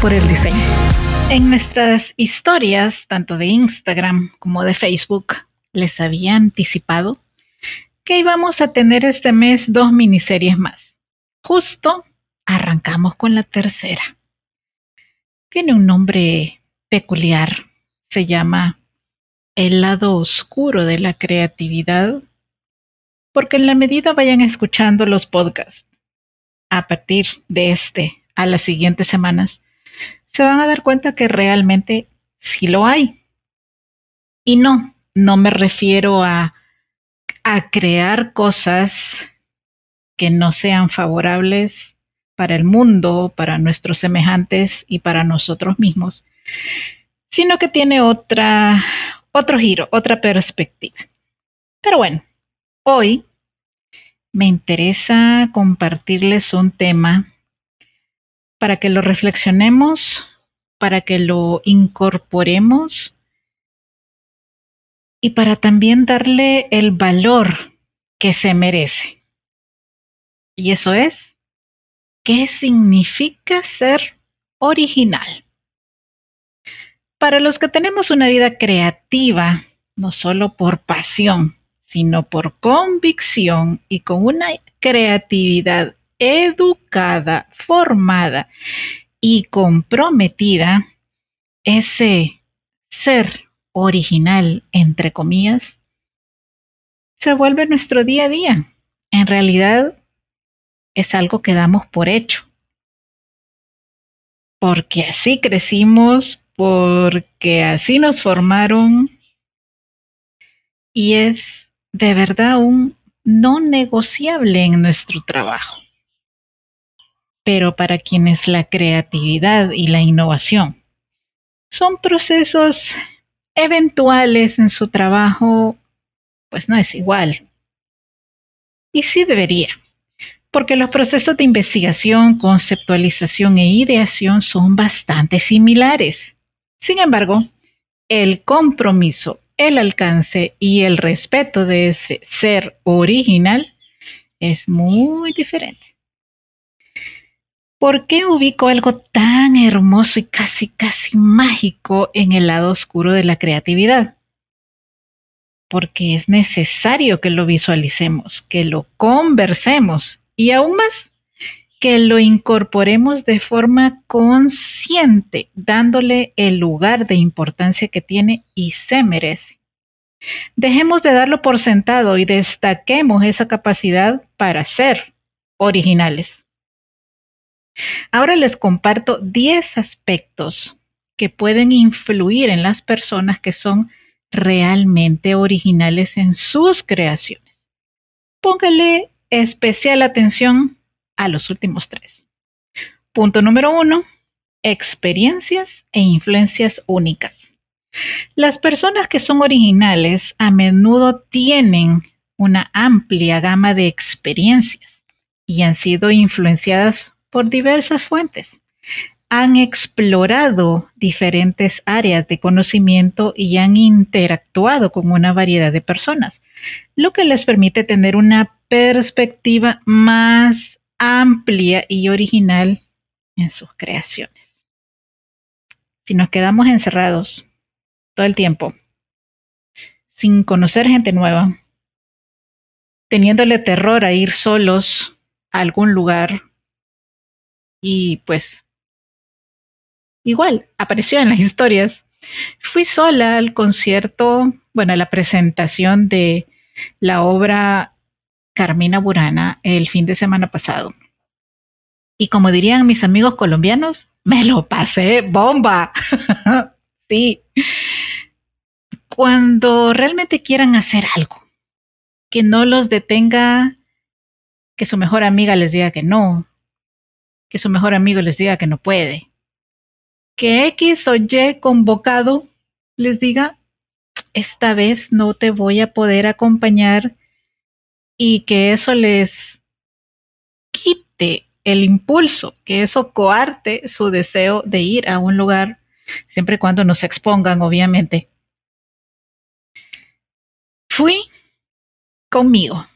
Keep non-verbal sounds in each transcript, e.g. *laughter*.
Por el diseño. En nuestras historias, tanto de Instagram como de Facebook, les había anticipado que íbamos a tener este mes dos miniseries más. Justo arrancamos con la tercera. Tiene un nombre peculiar. Se llama El lado oscuro de la creatividad. Porque en la medida vayan escuchando los podcasts, a partir de este a las siguientes semanas, se van a dar cuenta que realmente sí lo hay. Y no, no me refiero a, a crear cosas que no sean favorables para el mundo, para nuestros semejantes y para nosotros mismos, sino que tiene otra, otro giro, otra perspectiva. Pero bueno, hoy me interesa compartirles un tema para que lo reflexionemos, para que lo incorporemos y para también darle el valor que se merece. Y eso es, ¿qué significa ser original? Para los que tenemos una vida creativa, no solo por pasión, sino por convicción y con una creatividad educada, formada y comprometida, ese ser original, entre comillas, se vuelve nuestro día a día. En realidad es algo que damos por hecho. Porque así crecimos, porque así nos formaron y es de verdad un no negociable en nuestro trabajo pero para quienes la creatividad y la innovación son procesos eventuales en su trabajo, pues no es igual. Y sí debería, porque los procesos de investigación, conceptualización e ideación son bastante similares. Sin embargo, el compromiso, el alcance y el respeto de ese ser original es muy diferente. ¿Por qué ubico algo tan hermoso y casi, casi mágico en el lado oscuro de la creatividad? Porque es necesario que lo visualicemos, que lo conversemos y aún más, que lo incorporemos de forma consciente, dándole el lugar de importancia que tiene y se merece. Dejemos de darlo por sentado y destaquemos esa capacidad para ser originales. Ahora les comparto 10 aspectos que pueden influir en las personas que son realmente originales en sus creaciones. Póngale especial atención a los últimos tres. Punto número uno, experiencias e influencias únicas. Las personas que son originales a menudo tienen una amplia gama de experiencias y han sido influenciadas por diversas fuentes. han explorado diferentes áreas de conocimiento y han interactuado con una variedad de personas, lo que les permite tener una perspectiva más amplia y original en sus creaciones. Si nos quedamos encerrados todo el tiempo, sin conocer gente nueva, teniéndole terror a ir solos a algún lugar y pues igual apareció en las historias. Fui sola al concierto, bueno, a la presentación de la obra Carmina Burana el fin de semana pasado. Y como dirían mis amigos colombianos, me lo pasé bomba. *laughs* sí. Cuando realmente quieran hacer algo, que no los detenga que su mejor amiga les diga que no, que su mejor amigo les diga que no puede, que X o Y convocado les diga, esta vez no te voy a poder acompañar y que eso les quite el impulso, que eso coarte su deseo de ir a un lugar, siempre y cuando no se expongan, obviamente. Fui conmigo.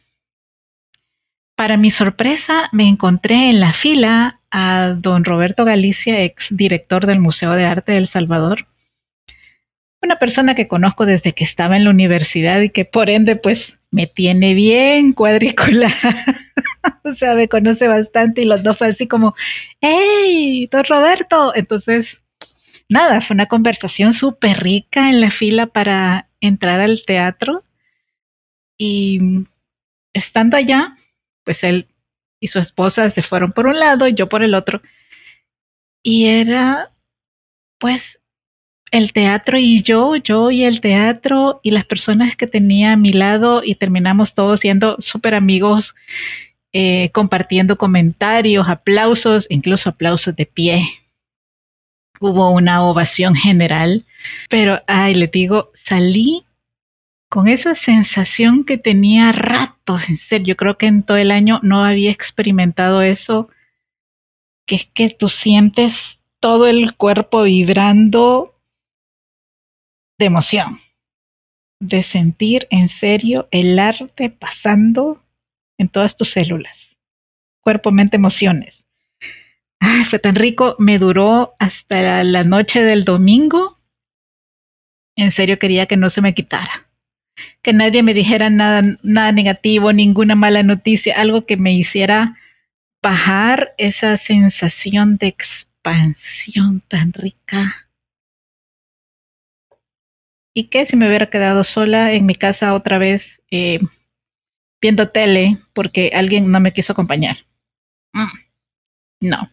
Para mi sorpresa, me encontré en la fila a don Roberto Galicia, ex director del Museo de Arte de El Salvador, una persona que conozco desde que estaba en la universidad y que por ende pues me tiene bien cuadriculada. *laughs* o sea, me conoce bastante y los dos fue así como, ¡Hey, don Roberto! Entonces, nada, fue una conversación súper rica en la fila para entrar al teatro y estando allá, pues él y su esposa se fueron por un lado y yo por el otro. Y era, pues, el teatro y yo, yo y el teatro y las personas que tenía a mi lado y terminamos todos siendo súper amigos, eh, compartiendo comentarios, aplausos, incluso aplausos de pie. Hubo una ovación general, pero, ay, le digo, salí con esa sensación que tenía ratos, en serio, yo creo que en todo el año no había experimentado eso, que es que tú sientes todo el cuerpo vibrando de emoción, de sentir en serio el arte pasando en todas tus células, cuerpo, mente, emociones. Ay, fue tan rico, me duró hasta la noche del domingo. En serio quería que no se me quitara que nadie me dijera nada, nada negativo, ninguna mala noticia, algo que me hiciera bajar esa sensación de expansión tan rica. ¿Y qué si me hubiera quedado sola en mi casa otra vez eh, viendo tele porque alguien no me quiso acompañar? Mm, no.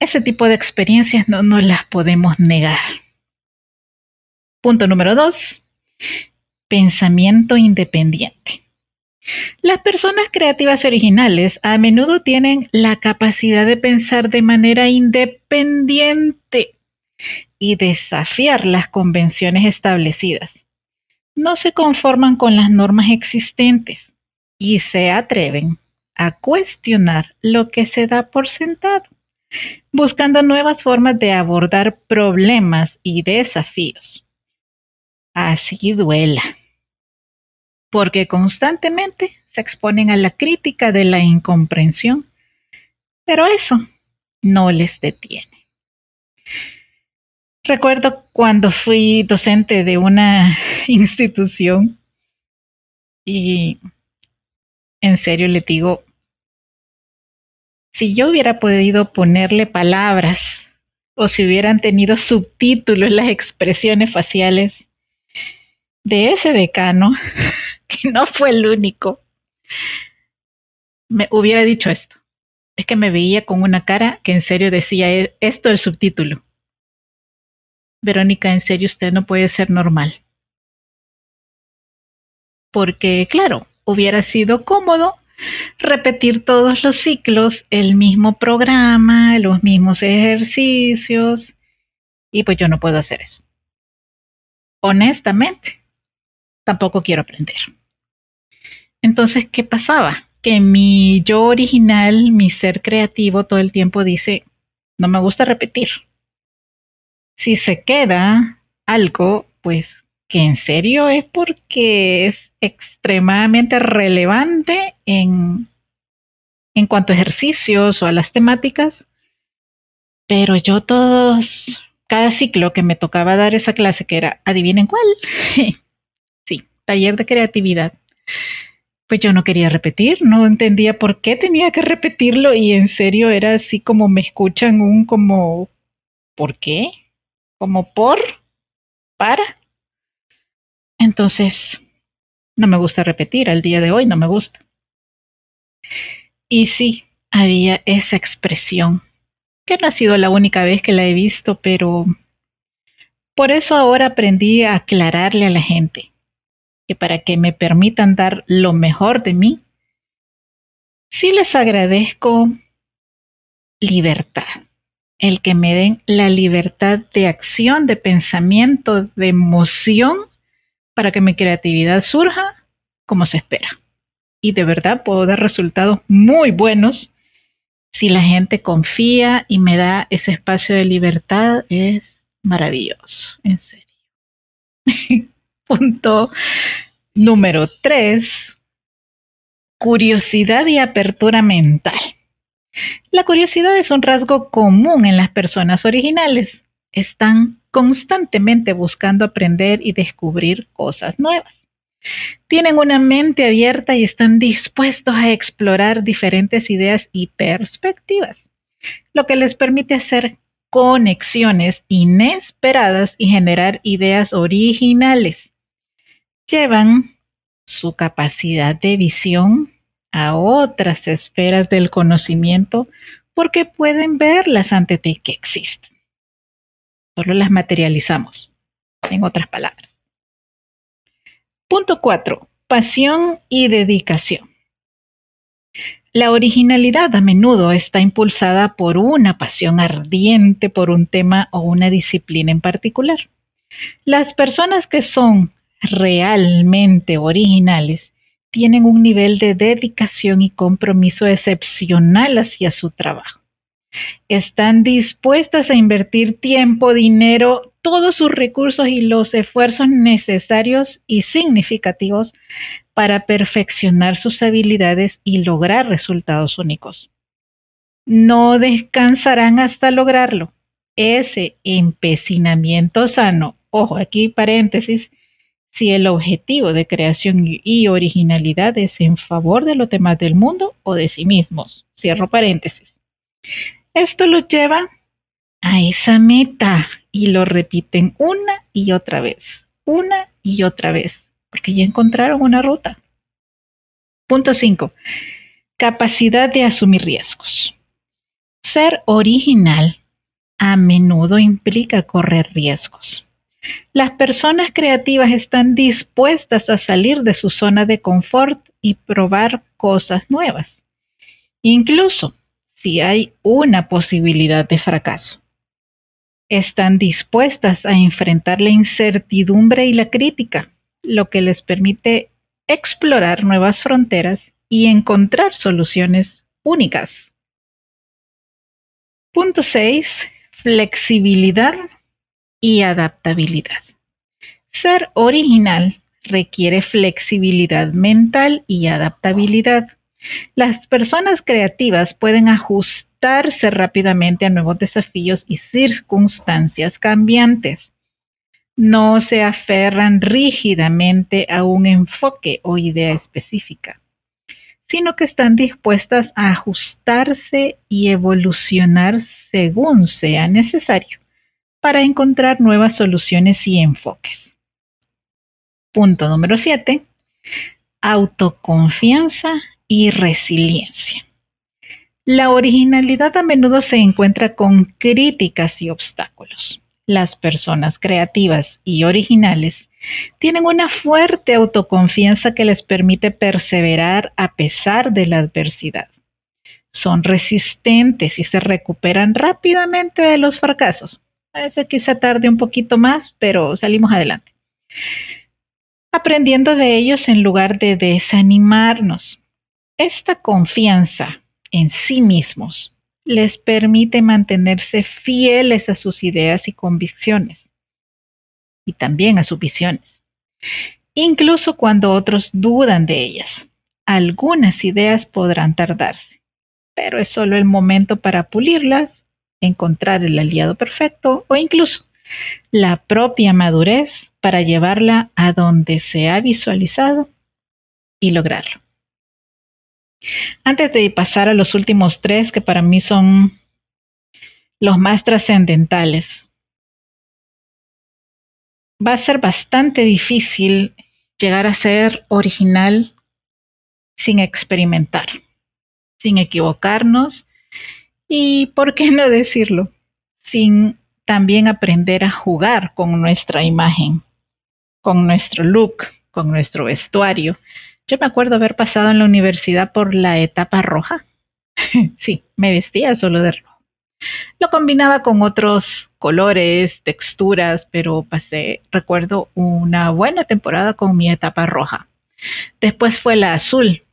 Ese tipo de experiencias no, no las podemos negar. Punto número dos pensamiento independiente. Las personas creativas y originales a menudo tienen la capacidad de pensar de manera independiente y desafiar las convenciones establecidas. No se conforman con las normas existentes y se atreven a cuestionar lo que se da por sentado, buscando nuevas formas de abordar problemas y desafíos. Así duela porque constantemente se exponen a la crítica de la incomprensión, pero eso no les detiene. Recuerdo cuando fui docente de una *laughs* institución y en serio le digo, si yo hubiera podido ponerle palabras o si hubieran tenido subtítulos las expresiones faciales de ese decano, *laughs* que no fue el único, me hubiera dicho esto. Es que me veía con una cara que en serio decía e-, esto el subtítulo. Verónica, en serio usted no puede ser normal. Porque, claro, hubiera sido cómodo repetir todos los ciclos, el mismo programa, los mismos ejercicios, y pues yo no puedo hacer eso. Honestamente, tampoco quiero aprender. Entonces, ¿qué pasaba? Que mi yo original, mi ser creativo, todo el tiempo dice, no me gusta repetir. Si se queda algo, pues que en serio es porque es extremadamente relevante en, en cuanto a ejercicios o a las temáticas. Pero yo todos, cada ciclo que me tocaba dar esa clase, que era, adivinen cuál, *laughs* taller de creatividad, pues yo no quería repetir, no entendía por qué tenía que repetirlo y en serio era así como me escuchan un como, ¿por qué? Como por, para. Entonces, no me gusta repetir, al día de hoy no me gusta. Y sí, había esa expresión, que no ha sido la única vez que la he visto, pero por eso ahora aprendí a aclararle a la gente que para que me permitan dar lo mejor de mí, sí les agradezco libertad, el que me den la libertad de acción, de pensamiento, de emoción, para que mi creatividad surja como se espera. Y de verdad puedo dar resultados muy buenos si la gente confía y me da ese espacio de libertad. Es maravilloso, en serio. *laughs* Punto número 3. Curiosidad y apertura mental. La curiosidad es un rasgo común en las personas originales. Están constantemente buscando aprender y descubrir cosas nuevas. Tienen una mente abierta y están dispuestos a explorar diferentes ideas y perspectivas, lo que les permite hacer conexiones inesperadas y generar ideas originales llevan su capacidad de visión a otras esferas del conocimiento porque pueden verlas ante ti que existen. Solo las materializamos, en otras palabras. Punto 4. Pasión y dedicación. La originalidad a menudo está impulsada por una pasión ardiente por un tema o una disciplina en particular. Las personas que son realmente originales tienen un nivel de dedicación y compromiso excepcional hacia su trabajo. Están dispuestas a invertir tiempo, dinero, todos sus recursos y los esfuerzos necesarios y significativos para perfeccionar sus habilidades y lograr resultados únicos. No descansarán hasta lograrlo. Ese empecinamiento sano, ojo aquí paréntesis, si el objetivo de creación y originalidad es en favor de los demás del mundo o de sí mismos. Cierro paréntesis. Esto los lleva a esa meta y lo repiten una y otra vez, una y otra vez, porque ya encontraron una ruta. Punto 5. Capacidad de asumir riesgos. Ser original a menudo implica correr riesgos. Las personas creativas están dispuestas a salir de su zona de confort y probar cosas nuevas, incluso si hay una posibilidad de fracaso. Están dispuestas a enfrentar la incertidumbre y la crítica, lo que les permite explorar nuevas fronteras y encontrar soluciones únicas. Punto 6. Flexibilidad y adaptabilidad. Ser original requiere flexibilidad mental y adaptabilidad. Las personas creativas pueden ajustarse rápidamente a nuevos desafíos y circunstancias cambiantes. No se aferran rígidamente a un enfoque o idea específica, sino que están dispuestas a ajustarse y evolucionar según sea necesario para encontrar nuevas soluciones y enfoques. Punto número 7. Autoconfianza y resiliencia. La originalidad a menudo se encuentra con críticas y obstáculos. Las personas creativas y originales tienen una fuerte autoconfianza que les permite perseverar a pesar de la adversidad. Son resistentes y se recuperan rápidamente de los fracasos veces quizá tarde un poquito más, pero salimos adelante. Aprendiendo de ellos en lugar de desanimarnos. Esta confianza en sí mismos les permite mantenerse fieles a sus ideas y convicciones y también a sus visiones, incluso cuando otros dudan de ellas. Algunas ideas podrán tardarse, pero es solo el momento para pulirlas, encontrar el aliado perfecto o incluso la propia madurez para llevarla a donde se ha visualizado y lograrlo. Antes de pasar a los últimos tres, que para mí son los más trascendentales, va a ser bastante difícil llegar a ser original sin experimentar, sin equivocarnos y, ¿por qué no decirlo? Sin también aprender a jugar con nuestra imagen, con nuestro look, con nuestro vestuario. Yo me acuerdo haber pasado en la universidad por la etapa roja. *laughs* sí, me vestía solo de rojo. Lo combinaba con otros colores, texturas, pero pasé, recuerdo, una buena temporada con mi etapa roja. Después fue la azul,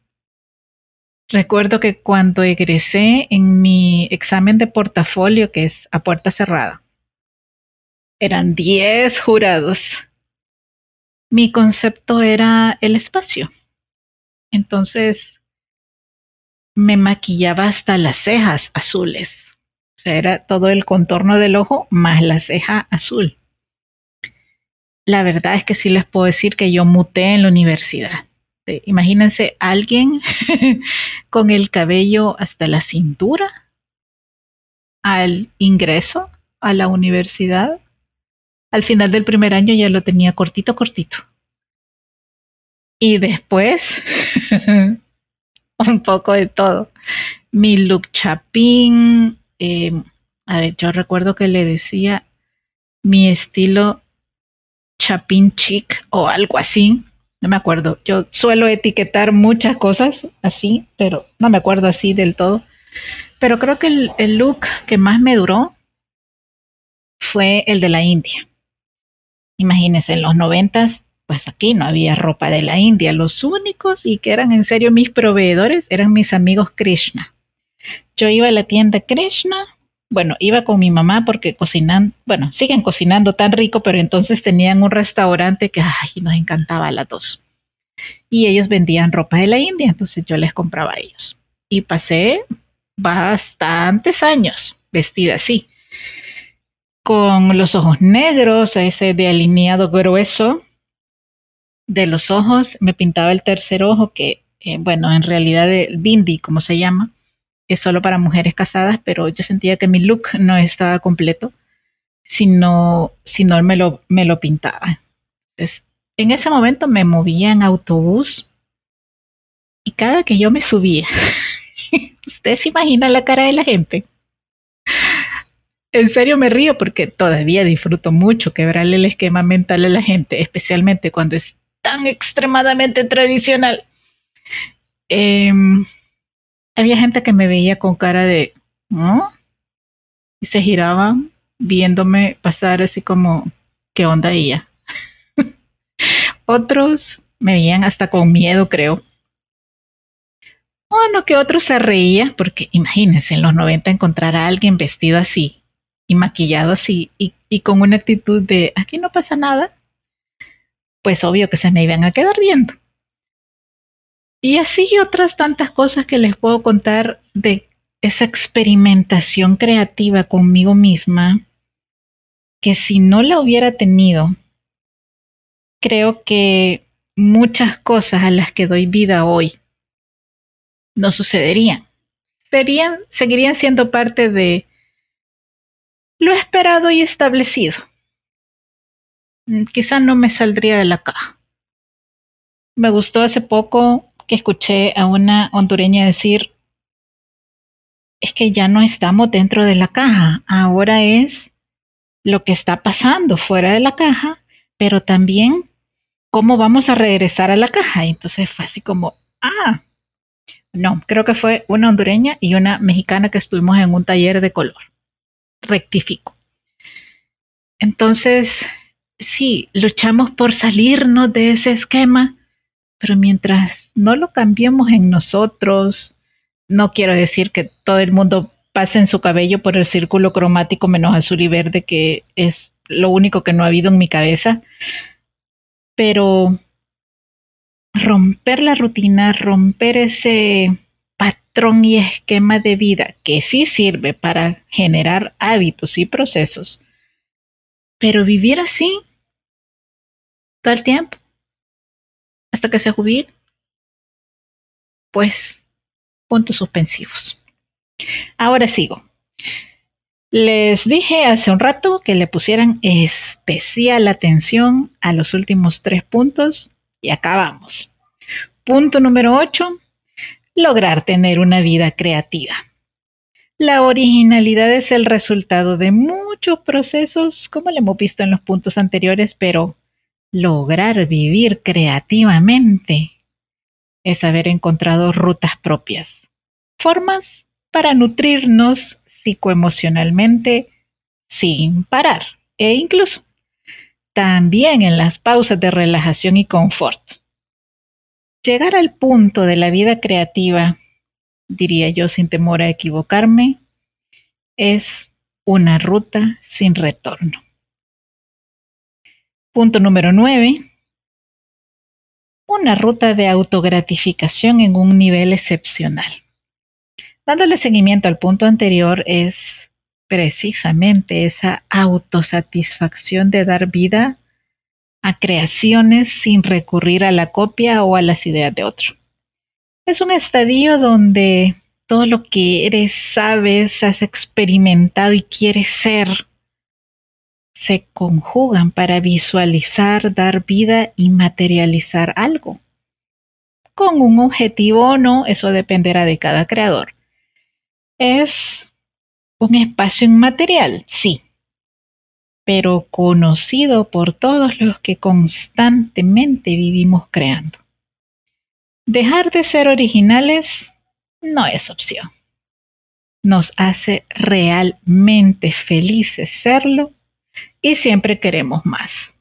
Recuerdo que cuando egresé en mi examen de portafolio, que es a puerta cerrada, eran 10 jurados. Mi concepto era el espacio. Entonces me maquillaba hasta las cejas azules. O sea, era todo el contorno del ojo más la ceja azul. La verdad es que sí les puedo decir que yo muté en la universidad. Este, imagínense alguien *laughs* con el cabello hasta la cintura al ingreso a la universidad. Al final del primer año ya lo tenía cortito, cortito. Y después, *laughs* un poco de todo. Mi look chapín, eh, a ver, yo recuerdo que le decía mi estilo chapín chic o algo así no me acuerdo. Yo suelo etiquetar muchas cosas así, pero no me acuerdo así del todo. Pero creo que el, look que más me duró fue el de la India. Imagínense, en los noventas, pues aquí no había ropa de la India. Los únicos y que eran en serio mis proveedores eran mis amigos Krishna. Yo iba a la tienda Krishna, bueno, iba con mi mamá porque cocinan, bueno, siguen cocinando tan rico, pero entonces tenían un restaurante que ay, nos encantaba a las dos. Y ellos vendían ropa de la India, entonces yo les compraba a ellos. Y pasé bastantes años vestida así, con los ojos negros, ese de alineado grueso de los ojos. Me pintaba el tercer ojo, que, eh, bueno, en realidad el bindi, como se llama, es solo para mujeres casadas, pero yo sentía que mi look no estaba completo si no, me, lo, me lo pintaba. Entonces, en ese momento me movía en autobús y cada que yo me subía, *laughs* ¿ustedes se imaginan la cara de la gente? En serio me río porque todavía disfruto mucho quebrarle el esquema mental a la gente, especialmente cuando es tan extremadamente tradicional. Eh, había gente que me veía con cara de, ¿no? Y se giraban viéndome pasar así como, ¿qué onda ella? *laughs* otros me veían hasta con miedo, creo. Bueno, que otros se reían, porque imagínense, en los 90 encontrar a alguien vestido así y maquillado así y, y con una actitud de, aquí no pasa nada, pues obvio que se me iban a quedar viendo. Y así otras tantas cosas que les puedo contar de esa experimentación creativa conmigo misma, que si no la hubiera tenido, creo que muchas cosas a las que doy vida hoy no sucederían. Serían, seguirían siendo parte de lo esperado y establecido. Mm, quizá no me saldría de la caja. Me gustó hace poco que escuché a una hondureña decir, es que ya no estamos dentro de la caja, ahora es lo que está pasando fuera de la caja, pero también cómo vamos a regresar a la caja. entonces fue así como, ah, no, creo que fue una hondureña y una mexicana que estuvimos en un taller de color. Rectifico. Entonces, sí, luchamos por salirnos de ese esquema, pero mientras no lo cambiemos en nosotros, no quiero decir que todo el mundo pasen su cabello por el círculo cromático menos azul y verde, que es lo único que no ha habido en mi cabeza. Pero romper la rutina, romper ese patrón y esquema de vida que sí sirve para generar hábitos y procesos, pero vivir así todo el tiempo hasta que se jubile, pues puntos suspensivos. Ahora sigo. Les dije hace un rato que le pusieran especial atención a los últimos tres puntos y acabamos. Punto número 8. Lograr tener una vida creativa. La originalidad es el resultado de muchos procesos, como le hemos visto en los puntos anteriores, pero lograr vivir creativamente es haber encontrado rutas propias, formas para nutrirnos psicoemocionalmente sin parar e incluso también en las pausas de relajación y confort. Llegar al punto de la vida creativa, diría yo sin temor a equivocarme, es una ruta sin retorno. Punto número 9. Una ruta de autogratificación en un nivel excepcional. Dándole seguimiento al punto anterior es precisamente esa autosatisfacción de dar vida a creaciones sin recurrir a la copia o a las ideas de otro. Es un estadio donde todo lo que eres, sabes, has experimentado y quieres ser se conjugan para visualizar, dar vida y materializar algo. Con un objetivo o no, eso dependerá de cada creador. Es un espacio inmaterial, sí, pero conocido por todos los que constantemente vivimos creando. Dejar de ser originales no es opción. Nos hace realmente felices serlo y siempre queremos más.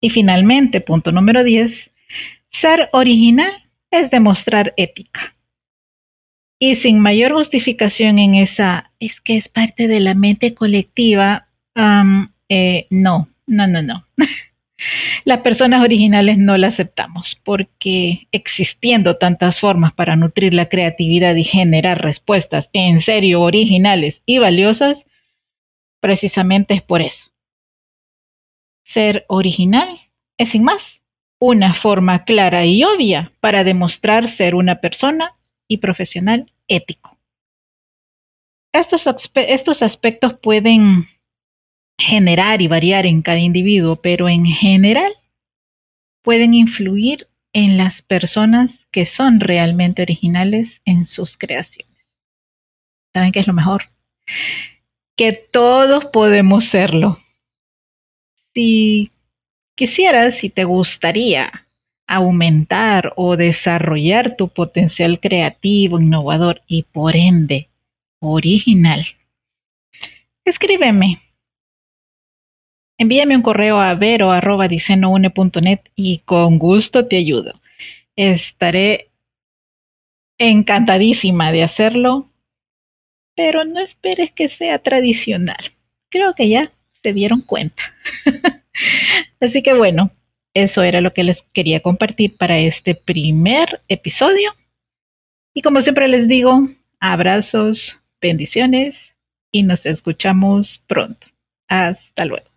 Y finalmente, punto número 10, ser original es demostrar ética. Y sin mayor justificación en esa, es que es parte de la mente colectiva, eh, no, no, no, no. *laughs* Las personas originales no la aceptamos porque existiendo tantas formas para nutrir la creatividad y generar respuestas en serio originales y valiosas, precisamente es por eso. Ser original es sin más una forma clara y obvia para demostrar ser una persona y profesional ético. Estos, estos aspectos pueden generar y variar en cada individuo, pero en general pueden influir en las personas que son realmente originales en sus creaciones. ¿Saben qué es lo mejor? Que todos podemos serlo. Si quisieras, si te gustaría aumentar o desarrollar tu potencial creativo, innovador y por ende original, escríbeme. Envíame un correo a vero.dicenoune.net y con gusto te ayudo. Estaré encantadísima de hacerlo, pero no esperes que sea tradicional. Creo que ya se dieron cuenta. *laughs* Así que bueno, eso era lo que les quería compartir para este primer episodio. Y como siempre les digo, abrazos, bendiciones y nos escuchamos pronto. Hasta luego.